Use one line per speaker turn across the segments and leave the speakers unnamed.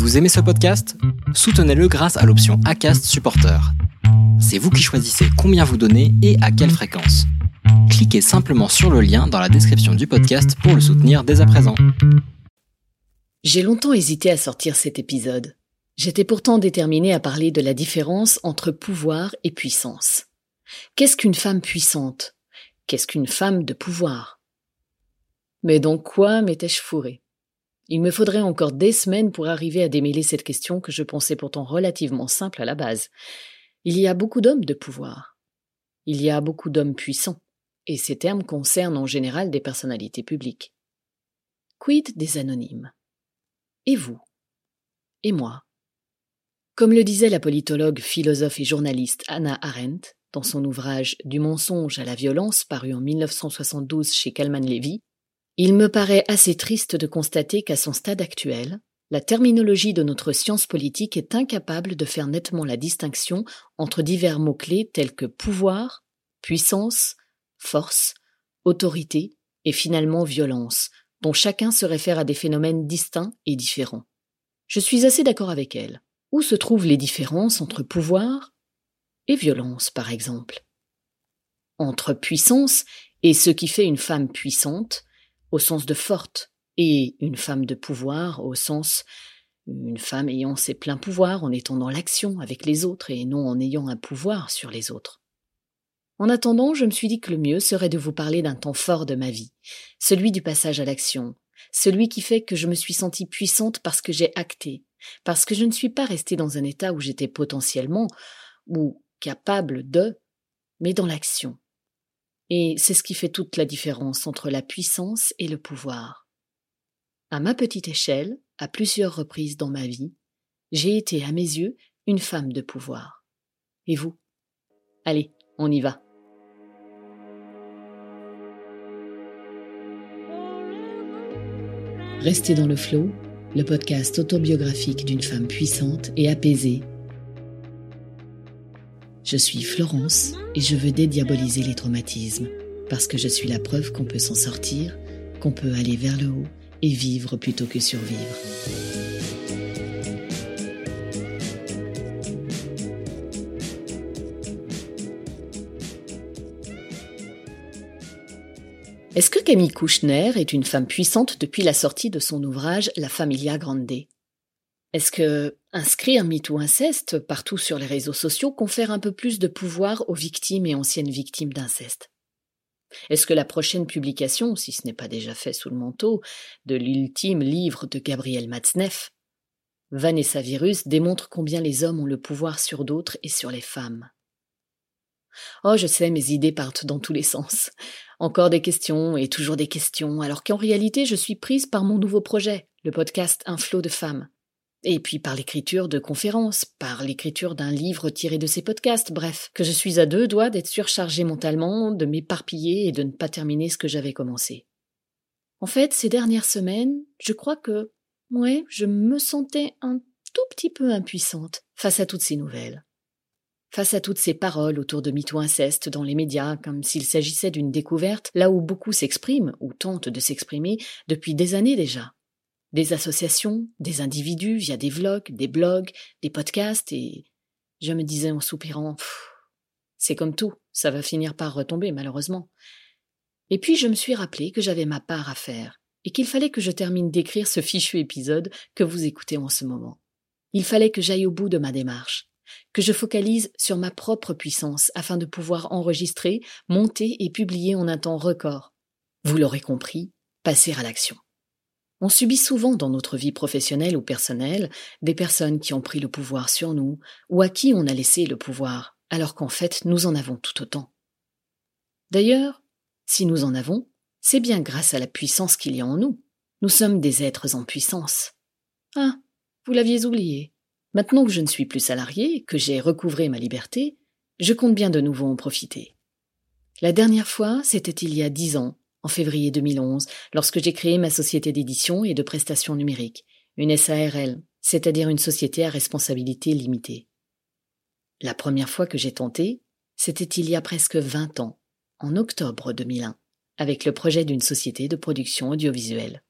Vous aimez ce podcast? Soutenez-le grâce à l'option ACAST Supporter. C'est vous qui choisissez combien vous donnez et à quelle fréquence. Cliquez simplement sur le lien dans la description du podcast pour le soutenir dès à présent.
J'ai longtemps hésité à sortir cet épisode. J'étais pourtant déterminée à parler de la différence entre pouvoir et puissance. Qu'est-ce qu'une femme puissante? Qu'est-ce qu'une femme de pouvoir? Mais dans quoi m'étais-je fourrée? Il me faudrait encore des semaines pour arriver à démêler cette question que je pensais pourtant relativement simple à la base. Il y a beaucoup d'hommes de pouvoir. Il y a beaucoup d'hommes puissants. Et ces termes concernent en général des personnalités publiques. Quid des anonymes? Et vous? Et moi? Comme le disait la politologue, philosophe et journaliste Anna Arendt dans son ouvrage Du mensonge à la violence paru en 1972 chez Kalman Levy, il me paraît assez triste de constater qu'à son stade actuel, la terminologie de notre science politique est incapable de faire nettement la distinction entre divers mots-clés tels que pouvoir, puissance, force, autorité et finalement violence, dont chacun se réfère à des phénomènes distincts et différents. Je suis assez d'accord avec elle. Où se trouvent les différences entre pouvoir et violence, par exemple? Entre puissance et ce qui fait une femme puissante, au sens de forte, et une femme de pouvoir au sens une femme ayant ses pleins pouvoirs en étant dans l'action avec les autres et non en ayant un pouvoir sur les autres. En attendant, je me suis dit que le mieux serait de vous parler d'un temps fort de ma vie, celui du passage à l'action, celui qui fait que je me suis sentie puissante parce que j'ai acté, parce que je ne suis pas restée dans un état où j'étais potentiellement ou capable de, mais dans l'action, et c'est ce qui fait toute la différence entre la puissance et le pouvoir. À ma petite échelle, à plusieurs reprises dans ma vie, j'ai été, à mes yeux, une femme de pouvoir. Et vous? Allez, on y va. Restez dans le flot, le podcast autobiographique d'une femme puissante et apaisée je suis Florence et je veux dédiaboliser les traumatismes, parce que je suis la preuve qu'on peut s'en sortir, qu'on peut aller vers le haut et vivre plutôt que survivre. Est-ce que Camille Kouchner est une femme puissante depuis la sortie de son ouvrage La Familia Grande? Est-ce que inscrire ou inceste partout sur les réseaux sociaux confère un peu plus de pouvoir aux victimes et anciennes victimes d'inceste? Est-ce que la prochaine publication, si ce n'est pas déjà fait sous le manteau, de l'ultime livre de Gabriel Matzneff, Vanessa Virus démontre combien les hommes ont le pouvoir sur d'autres et sur les femmes? Oh, je sais, mes idées partent dans tous les sens. Encore des questions et toujours des questions, alors qu'en réalité je suis prise par mon nouveau projet, le podcast Un flot de femmes. Et puis par l'écriture de conférences, par l'écriture d'un livre tiré de ces podcasts, bref, que je suis à deux doigts d'être surchargé mentalement, de m'éparpiller et de ne pas terminer ce que j'avais commencé. En fait, ces dernières semaines, je crois que, ouais, je me sentais un tout petit peu impuissante face à toutes ces nouvelles. Face à toutes ces paroles autour de mytho inceste dans les médias, comme s'il s'agissait d'une découverte, là où beaucoup s'expriment, ou tentent de s'exprimer, depuis des années déjà des associations, des individus via des vlogs, des blogs, des podcasts, et je me disais en soupirant, c'est comme tout, ça va finir par retomber malheureusement. Et puis je me suis rappelé que j'avais ma part à faire, et qu'il fallait que je termine d'écrire ce fichu épisode que vous écoutez en ce moment. Il fallait que j'aille au bout de ma démarche, que je focalise sur ma propre puissance afin de pouvoir enregistrer, monter et publier en un temps record. Vous l'aurez compris, passer à l'action. On subit souvent dans notre vie professionnelle ou personnelle des personnes qui ont pris le pouvoir sur nous ou à qui on a laissé le pouvoir, alors qu'en fait nous en avons tout autant. D'ailleurs, si nous en avons, c'est bien grâce à la puissance qu'il y a en nous. Nous sommes des êtres en puissance. Ah, vous l'aviez oublié. Maintenant que je ne suis plus salarié, que j'ai recouvré ma liberté, je compte bien de nouveau en profiter. La dernière fois, c'était il y a dix ans, en février 2011, lorsque j'ai créé ma société d'édition et de prestations numériques, une SARL, c'est-à-dire une société à responsabilité limitée. La première fois que j'ai tenté, c'était il y a presque 20 ans, en octobre 2001, avec le projet d'une société de production audiovisuelle.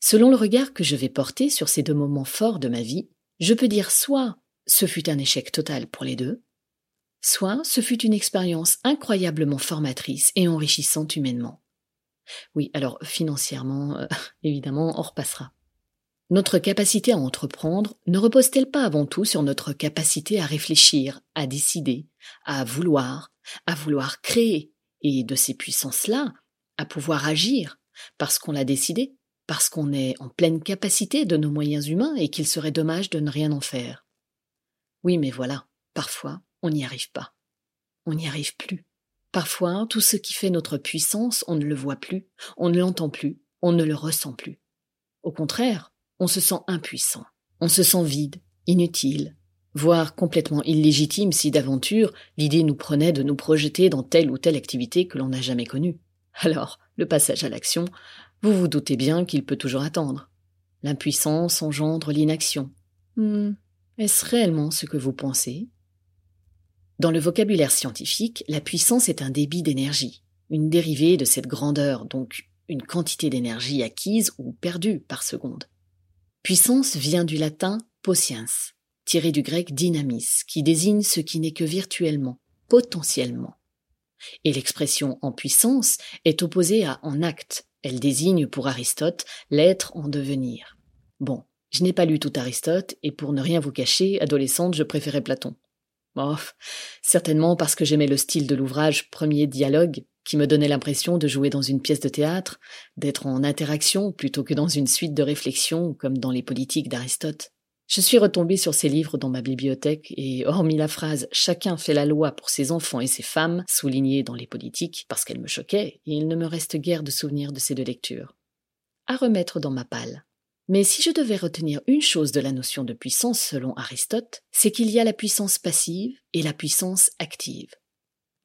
Selon le regard que je vais porter sur ces deux moments forts de ma vie, je peux dire soit ce fut un échec total pour les deux, soit ce fut une expérience incroyablement formatrice et enrichissante humainement. Oui, alors financièrement, euh, évidemment, on repassera. Notre capacité à entreprendre ne repose-t-elle pas avant tout sur notre capacité à réfléchir, à décider, à vouloir, à vouloir créer, et de ces puissances-là, à pouvoir agir, parce qu'on l'a décidé, parce qu'on est en pleine capacité de nos moyens humains et qu'il serait dommage de ne rien en faire? Oui, mais voilà, parfois, on n'y arrive pas. On n'y arrive plus. Parfois, tout ce qui fait notre puissance, on ne le voit plus, on ne l'entend plus, on ne le ressent plus. Au contraire, on se sent impuissant, on se sent vide, inutile, voire complètement illégitime si d'aventure l'idée nous prenait de nous projeter dans telle ou telle activité que l'on n'a jamais connue. Alors, le passage à l'action, vous vous doutez bien qu'il peut toujours attendre. L'impuissance engendre l'inaction. Hmm, est-ce réellement ce que vous pensez? Dans le vocabulaire scientifique, la puissance est un débit d'énergie, une dérivée de cette grandeur, donc une quantité d'énergie acquise ou perdue par seconde. Puissance vient du latin possiens, tiré du grec dynamis, qui désigne ce qui n'est que virtuellement, potentiellement. Et l'expression en puissance est opposée à en acte. Elle désigne pour Aristote l'être en devenir. Bon, je n'ai pas lu tout Aristote, et pour ne rien vous cacher, adolescente, je préférais Platon. Oh, certainement parce que j'aimais le style de l'ouvrage Premier dialogue, qui me donnait l'impression de jouer dans une pièce de théâtre, d'être en interaction plutôt que dans une suite de réflexions comme dans les politiques d'Aristote. Je suis retombée sur ces livres dans ma bibliothèque et, hormis la phrase Chacun fait la loi pour ses enfants et ses femmes, soulignée dans les politiques, parce qu'elle me choquait, il ne me reste guère de souvenirs de ces deux lectures. À remettre dans ma palle. Mais si je devais retenir une chose de la notion de puissance selon Aristote, c'est qu'il y a la puissance passive et la puissance active.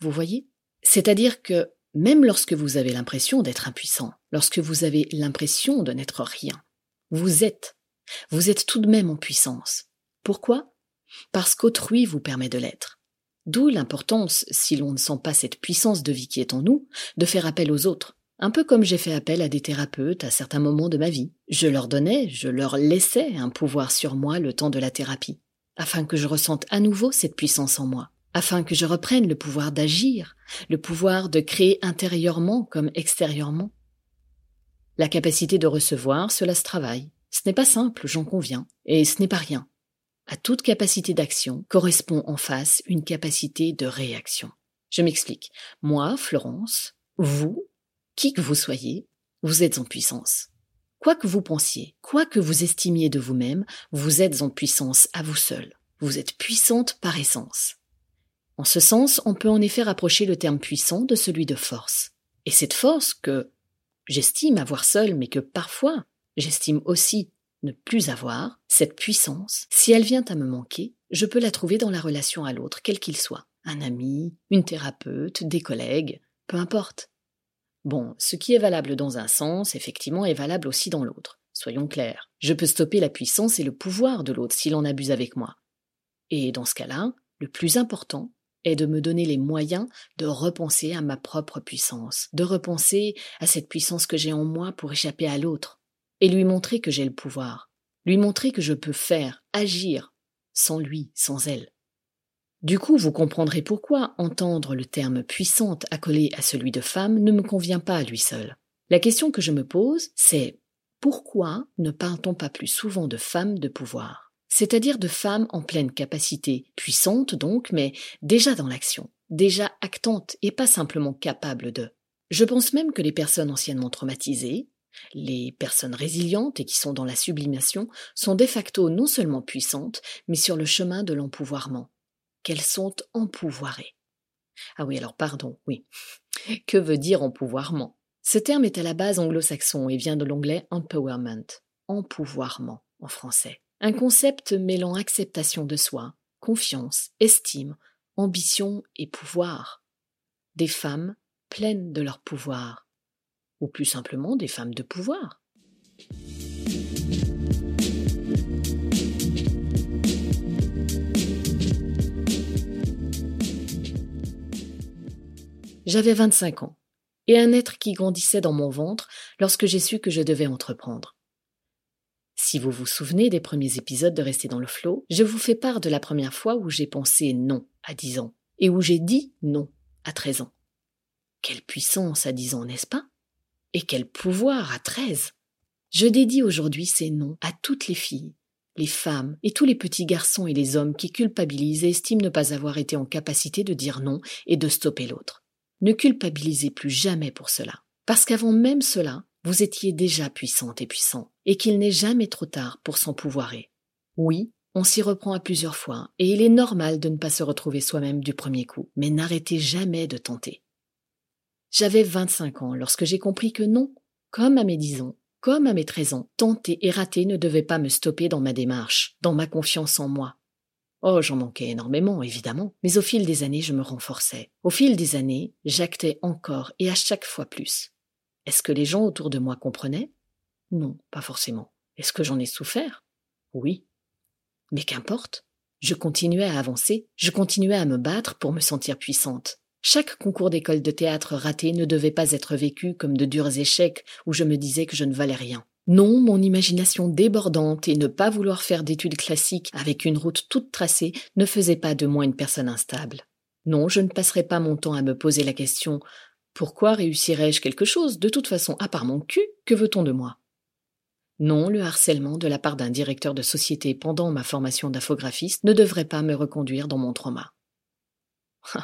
Vous voyez? C'est-à-dire que même lorsque vous avez l'impression d'être impuissant, lorsque vous avez l'impression de n'être rien, vous êtes, vous êtes tout de même en puissance. Pourquoi? Parce qu'autrui vous permet de l'être. D'où l'importance, si l'on ne sent pas cette puissance de vie qui est en nous, de faire appel aux autres. Un peu comme j'ai fait appel à des thérapeutes à certains moments de ma vie. Je leur donnais, je leur laissais un pouvoir sur moi le temps de la thérapie, afin que je ressente à nouveau cette puissance en moi afin que je reprenne le pouvoir d'agir, le pouvoir de créer intérieurement comme extérieurement. La capacité de recevoir, cela se travaille. Ce n'est pas simple, j'en conviens, et ce n'est pas rien. À toute capacité d'action correspond en face une capacité de réaction. Je m'explique. Moi, Florence, vous, qui que vous soyez, vous êtes en puissance. Quoi que vous pensiez, quoi que vous estimiez de vous-même, vous êtes en puissance à vous seul. Vous êtes puissante par essence. En ce sens, on peut en effet rapprocher le terme puissant de celui de force. Et cette force que j'estime avoir seule, mais que parfois j'estime aussi ne plus avoir, cette puissance, si elle vient à me manquer, je peux la trouver dans la relation à l'autre, quel qu'il soit. Un ami, une thérapeute, des collègues, peu importe. Bon, ce qui est valable dans un sens, effectivement, est valable aussi dans l'autre. Soyons clairs. Je peux stopper la puissance et le pouvoir de l'autre s'il en abuse avec moi. Et dans ce cas-là, le plus important, est de me donner les moyens de repenser à ma propre puissance, de repenser à cette puissance que j'ai en moi pour échapper à l'autre, et lui montrer que j'ai le pouvoir, lui montrer que je peux faire, agir, sans lui, sans elle. Du coup, vous comprendrez pourquoi entendre le terme puissante accolé à celui de femme ne me convient pas à lui seul. La question que je me pose, c'est pourquoi ne parle-t-on pas plus souvent de femmes de pouvoir? C'est-à-dire de femmes en pleine capacité, puissantes donc, mais déjà dans l'action, déjà actantes et pas simplement capables de. Je pense même que les personnes anciennement traumatisées, les personnes résilientes et qui sont dans la sublimation, sont de facto non seulement puissantes, mais sur le chemin de l'empouvoirment, qu'elles sont empouvoirées. Ah oui, alors pardon, oui. Que veut dire empouvoirment? Ce terme est à la base anglo-saxon et vient de l'anglais empowerment, empouvoirment en français. Un concept mêlant acceptation de soi, confiance, estime, ambition et pouvoir. Des femmes pleines de leur pouvoir. Ou plus simplement des femmes de pouvoir. J'avais 25 ans, et un être qui grandissait dans mon ventre lorsque j'ai su que je devais entreprendre. Si vous vous souvenez des premiers épisodes de Rester dans le flot, je vous fais part de la première fois où j'ai pensé non à 10 ans et où j'ai dit non à 13 ans. Quelle puissance à 10 ans, n'est-ce pas? Et quel pouvoir à 13 Je dédie aujourd'hui ces noms à toutes les filles, les femmes et tous les petits garçons et les hommes qui culpabilisent et estiment ne pas avoir été en capacité de dire non et de stopper l'autre. Ne culpabilisez plus jamais pour cela, parce qu'avant même cela, vous étiez déjà puissante et puissant, et qu'il n'est jamais trop tard pour s'empouvoirer. Oui, on s'y reprend à plusieurs fois, et il est normal de ne pas se retrouver soi-même du premier coup, mais n'arrêtez jamais de tenter. J'avais 25 ans lorsque j'ai compris que non, comme à mes 10 ans, comme à mes 13 ans, tenter et rater ne devait pas me stopper dans ma démarche, dans ma confiance en moi. Oh, j'en manquais énormément, évidemment, mais au fil des années, je me renforçais. Au fil des années, j'actais encore et à chaque fois plus. Est-ce que les gens autour de moi comprenaient? Non, pas forcément. Est-ce que j'en ai souffert? Oui. Mais qu'importe. Je continuais à avancer, je continuais à me battre pour me sentir puissante. Chaque concours d'école de théâtre raté ne devait pas être vécu comme de durs échecs où je me disais que je ne valais rien. Non, mon imagination débordante et ne pas vouloir faire d'études classiques avec une route toute tracée ne faisait pas de moi une personne instable. Non, je ne passerai pas mon temps à me poser la question pourquoi réussirais-je quelque chose De toute façon, à part mon cul, que veut-on de moi? Non, le harcèlement de la part d'un directeur de société pendant ma formation d'infographiste ne devrait pas me reconduire dans mon trauma.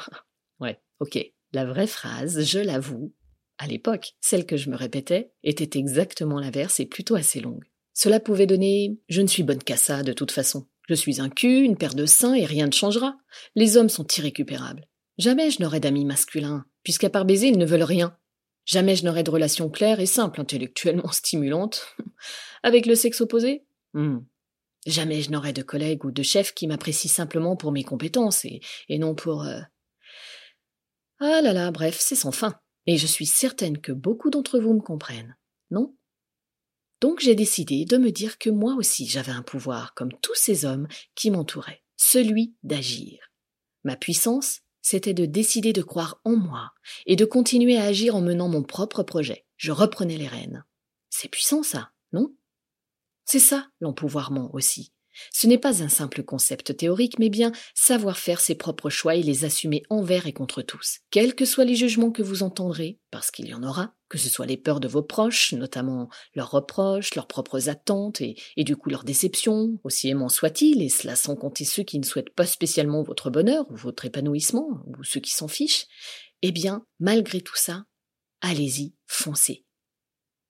ouais, ok. La vraie phrase, je l'avoue, à l'époque, celle que je me répétais, était exactement l'inverse et plutôt assez longue. Cela pouvait donner Je ne suis bonne qu'à ça, de toute façon. Je suis un cul, une paire de seins et rien ne changera. Les hommes sont irrécupérables. Jamais je n'aurai d'amis masculins puisqu'à part baiser, ils ne veulent rien. Jamais je n'aurai de relation claire et simple, intellectuellement stimulante. Avec le sexe opposé? Hmm. Jamais je n'aurai de collègues ou de chefs qui m'apprécient simplement pour mes compétences et, non pour... Euh, ah là là, bref, c'est sans fin. Et je suis certaine que beaucoup d'entre vous me comprennent, non? Donc j'ai décidé de me dire que moi aussi j'avais un pouvoir, comme tous ces hommes qui m'entouraient, celui d'agir. Ma puissance, c'était de décider de croire en moi et de continuer à agir en menant mon propre projet. Je reprenais les rênes. C'est puissant ça, non? C'est ça l'empouvoirment aussi. Ce n'est pas un simple concept théorique, mais bien savoir faire ses propres choix et les assumer envers et contre tous, quels que soient les jugements que vous entendrez, parce qu'il y en aura, que ce soit les peurs de vos proches, notamment leurs reproches, leurs propres attentes et, du coup leurs déceptions, aussi aimants soient-ils, et cela sans compter ceux qui ne souhaitent pas spécialement votre bonheur ou votre épanouissement, ou ceux qui s'en fichent, eh bien, malgré tout ça, allez-y, foncez.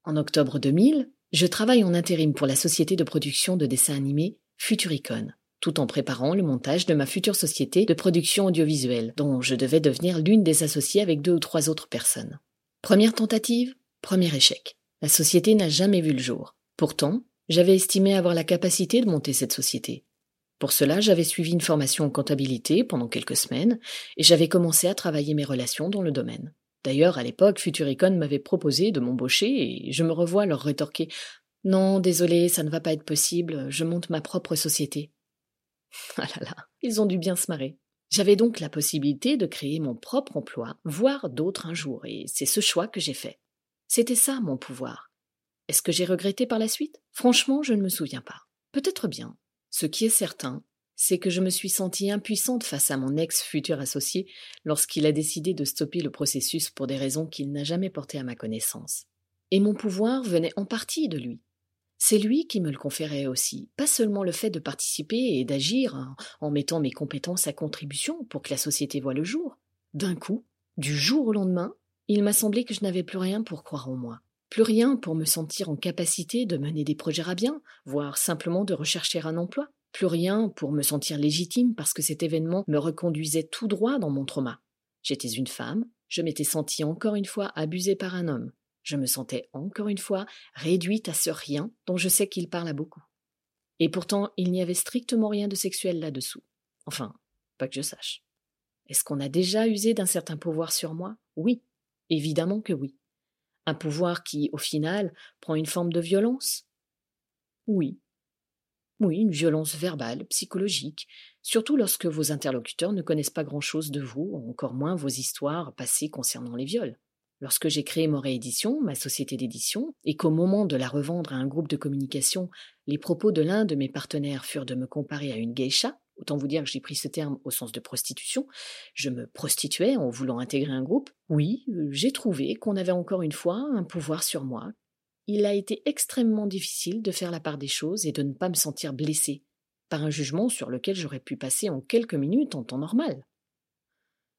En octobre 2000, je travaille en intérim pour la société de production de dessins animés Futuricon, tout en préparant le montage de ma future société de production audiovisuelle, dont je devais devenir l'une des associées avec deux ou trois autres personnes. Première tentative, premier échec. La société n'a jamais vu le jour. Pourtant, j'avais estimé avoir la capacité de monter cette société. Pour cela, j'avais suivi une formation en comptabilité pendant quelques semaines et j'avais commencé à travailler mes relations dans le domaine. D'ailleurs, à l'époque, Futuricon m'avait proposé de m'embaucher et je me revois leur rétorquer non, désolé, ça ne va pas être possible, je monte ma propre société. Ah là là, ils ont dû bien se marrer. J'avais donc la possibilité de créer mon propre emploi, voire d'autres un jour, et c'est ce choix que j'ai fait. C'était ça mon pouvoir. Est-ce que j'ai regretté par la suite? Franchement, je ne me souviens pas. Peut-être bien. Ce qui est certain, c'est que je me suis sentie impuissante face à mon ex-futur associé lorsqu'il a décidé de stopper le processus pour des raisons qu'il n'a jamais portées à ma connaissance. Et mon pouvoir venait en partie de lui. C'est lui qui me le conférait aussi, pas seulement le fait de participer et d'agir en mettant mes compétences à contribution pour que la société voie le jour. D'un coup, du jour au lendemain, il m'a semblé que je n'avais plus rien pour croire en moi, plus rien pour me sentir en capacité de mener des projets à bien, voire simplement de rechercher un emploi, plus rien pour me sentir légitime parce que cet événement me reconduisait tout droit dans mon trauma. J'étais une femme, je m'étais sentie encore une fois abusée par un homme, je me sentais encore une fois réduite à ce rien dont je sais qu'il parle beaucoup. Et pourtant, il n'y avait strictement rien de sexuel là-dessous. Enfin, pas que je sache. Est-ce qu'on a déjà usé d'un certain pouvoir sur moi? Oui, évidemment que oui. Un pouvoir qui, au final, prend une forme de violence? Oui. Oui, une violence verbale, psychologique, surtout lorsque vos interlocuteurs ne connaissent pas grand-chose de vous, encore moins vos histoires passées concernant les viols. Lorsque j'ai créé mon réédition, ma société d'édition, et qu'au moment de la revendre à un groupe de communication, les propos de l'un de mes partenaires furent de me comparer à une geisha, autant vous dire que j'ai pris ce terme au sens de prostitution, je me prostituais en voulant intégrer un groupe, oui, j'ai trouvé qu'on avait encore une fois un pouvoir sur moi. Il a été extrêmement difficile de faire la part des choses et de ne pas me sentir blessé par un jugement sur lequel j'aurais pu passer en quelques minutes en temps normal.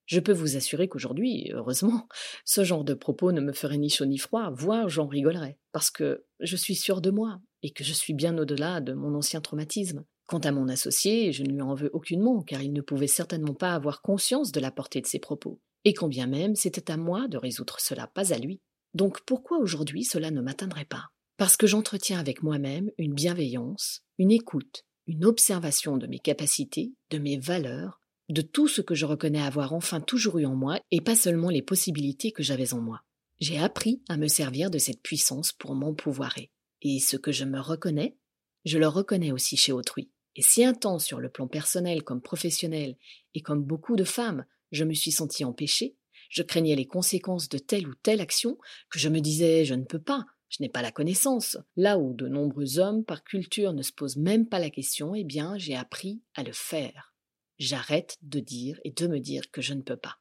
Je peux vous assurer qu'aujourd'hui, heureusement, ce genre de propos ne me ferait ni chaud ni froid, voire j'en rigolerais, parce que je suis sûr de moi, et que je suis bien au-delà de mon ancien traumatisme. Quant à mon associé, je ne lui en veux aucunement, car il ne pouvait certainement pas avoir conscience de la portée de ses propos. Et quand bien même c'était à moi de résoudre cela, pas à lui. Donc pourquoi aujourd'hui cela ne m'atteindrait pas? Parce que j'entretiens avec moi-même une bienveillance, une écoute, une observation de mes capacités, de mes valeurs, de tout ce que je reconnais avoir enfin toujours eu en moi et pas seulement les possibilités que j'avais en moi. J'ai appris à me servir de cette puissance pour m'empouvoirer. Et ce que je me reconnais, je le reconnais aussi chez autrui. Et si un temps sur le plan personnel comme professionnel, et comme beaucoup de femmes, je me suis sentie empêchée, je craignais les conséquences de telle ou telle action, que je me disais je ne peux pas, je n'ai pas la connaissance. Là où de nombreux hommes par culture ne se posent même pas la question, eh bien j'ai appris à le faire j'arrête de dire et de me dire que je ne peux pas.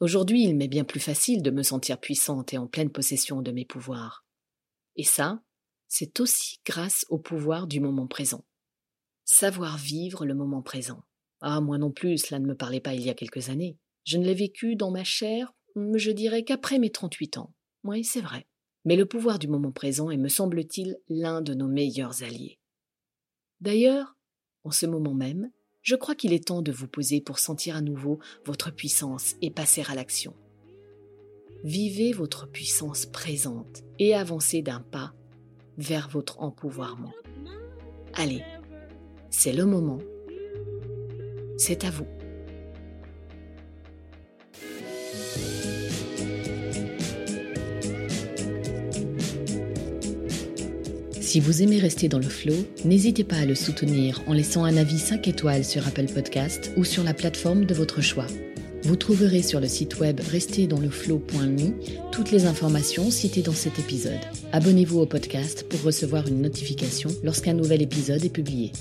Aujourd'hui, il m'est bien plus facile de me sentir puissante et en pleine possession de mes pouvoirs. Et ça, c'est aussi grâce au pouvoir du moment présent. Savoir vivre le moment présent. Ah, moi non plus, cela ne me parlait pas il y a quelques années. Je ne l'ai vécu dans ma chair, je dirais qu'après mes 38 ans. Oui, c'est vrai. Mais le pouvoir du moment présent est, me semble-t-il, l'un de nos meilleurs alliés. D'ailleurs, en ce moment même, je crois qu'il est temps de vous poser pour sentir à nouveau votre puissance et passer à l'action. Vivez votre puissance présente et avancez d'un pas vers votre empouvoirment. Allez, c'est le moment. C'est à vous. Si vous aimez rester dans le flow, n'hésitez pas à le soutenir en laissant un avis 5 étoiles sur Apple Podcast ou sur la plateforme de votre choix. Vous trouverez sur le site web restezdansleflow.me toutes les informations citées dans cet épisode. Abonnez-vous au podcast pour recevoir une notification lorsqu'un nouvel épisode est publié.